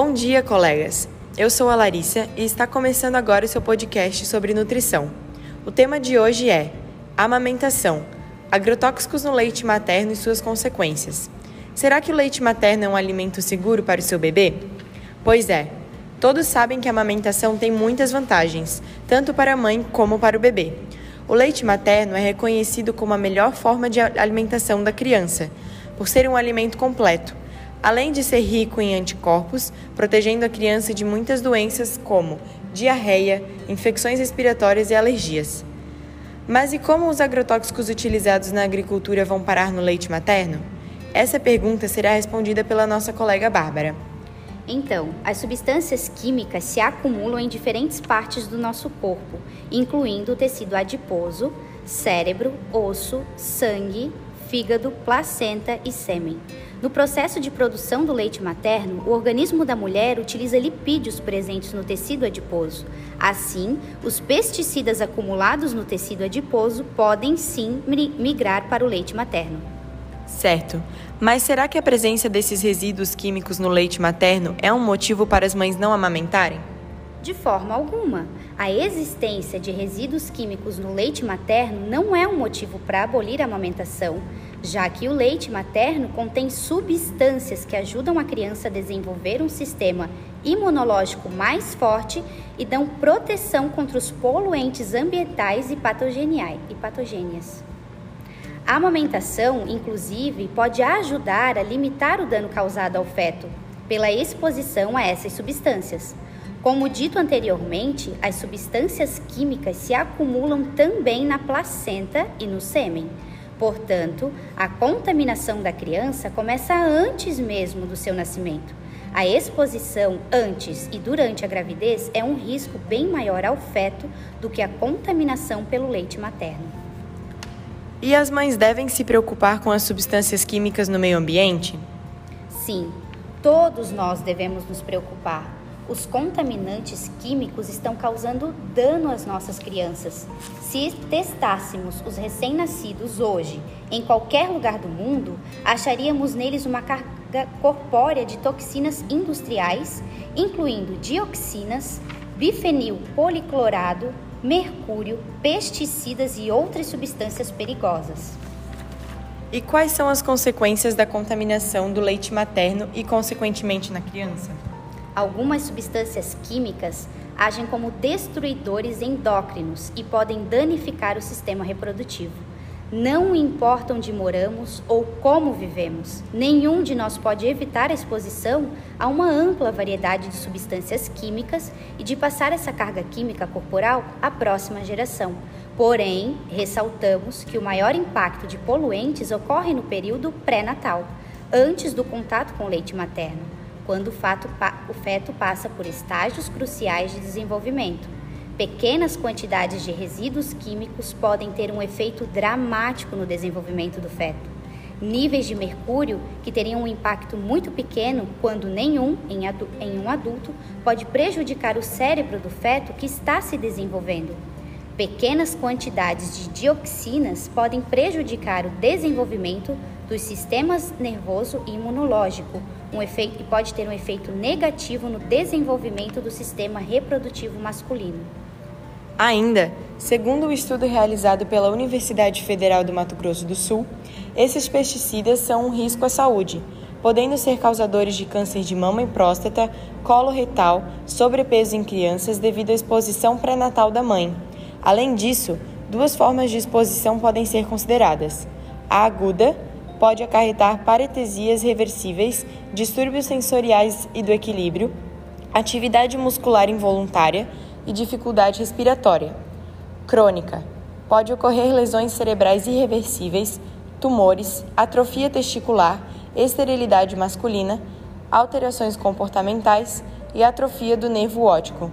Bom dia, colegas! Eu sou a Larissa e está começando agora o seu podcast sobre nutrição. O tema de hoje é Amamentação agrotóxicos no leite materno e suas consequências. Será que o leite materno é um alimento seguro para o seu bebê? Pois é. Todos sabem que a amamentação tem muitas vantagens, tanto para a mãe como para o bebê. O leite materno é reconhecido como a melhor forma de alimentação da criança, por ser um alimento completo, além de ser rico em anticorpos, protegendo a criança de muitas doenças como diarreia, infecções respiratórias e alergias. Mas e como os agrotóxicos utilizados na agricultura vão parar no leite materno? Essa pergunta será respondida pela nossa colega Bárbara. Então, as substâncias químicas se acumulam em diferentes partes do nosso corpo, incluindo o tecido adiposo, cérebro, osso, sangue, fígado, placenta e sêmen. No processo de produção do leite materno, o organismo da mulher utiliza lipídios presentes no tecido adiposo. Assim, os pesticidas acumulados no tecido adiposo podem sim migrar para o leite materno. Certo. Mas será que a presença desses resíduos químicos no leite materno é um motivo para as mães não amamentarem? De forma alguma. A existência de resíduos químicos no leite materno não é um motivo para abolir a amamentação, já que o leite materno contém substâncias que ajudam a criança a desenvolver um sistema imunológico mais forte e dão proteção contra os poluentes ambientais e patogênias. A amamentação, inclusive, pode ajudar a limitar o dano causado ao feto pela exposição a essas substâncias. Como dito anteriormente, as substâncias químicas se acumulam também na placenta e no sêmen. Portanto, a contaminação da criança começa antes mesmo do seu nascimento. A exposição antes e durante a gravidez é um risco bem maior ao feto do que a contaminação pelo leite materno. E as mães devem se preocupar com as substâncias químicas no meio ambiente? Sim, todos nós devemos nos preocupar os contaminantes químicos estão causando dano às nossas crianças. Se testássemos os recém-nascidos hoje em qualquer lugar do mundo, acharíamos neles uma carga corpórea de toxinas industriais, incluindo dioxinas, bifenil policlorado, mercúrio, pesticidas e outras substâncias perigosas. E quais são as consequências da contaminação do leite materno e, consequentemente, na criança? Algumas substâncias químicas agem como destruidores endócrinos e podem danificar o sistema reprodutivo. Não importa onde moramos ou como vivemos, nenhum de nós pode evitar a exposição a uma ampla variedade de substâncias químicas e de passar essa carga química corporal à próxima geração. Porém, ressaltamos que o maior impacto de poluentes ocorre no período pré-natal, antes do contato com leite materno quando o, fato, o feto passa por estágios cruciais de desenvolvimento. Pequenas quantidades de resíduos químicos podem ter um efeito dramático no desenvolvimento do feto. Níveis de mercúrio, que teriam um impacto muito pequeno, quando nenhum, em, em um adulto, pode prejudicar o cérebro do feto que está se desenvolvendo. Pequenas quantidades de dioxinas podem prejudicar o desenvolvimento dos sistemas nervoso e imunológico, um efeito, e pode ter um efeito negativo no desenvolvimento do sistema reprodutivo masculino. Ainda, segundo o um estudo realizado pela Universidade Federal do Mato Grosso do Sul, esses pesticidas são um risco à saúde, podendo ser causadores de câncer de mama e próstata, colo retal, sobrepeso em crianças devido à exposição pré-natal da mãe. Além disso, duas formas de exposição podem ser consideradas: a aguda, pode acarretar paretesias reversíveis, distúrbios sensoriais e do equilíbrio, atividade muscular involuntária e dificuldade respiratória. Crônica pode ocorrer lesões cerebrais irreversíveis, tumores, atrofia testicular, esterilidade masculina, alterações comportamentais e atrofia do nervo óptico.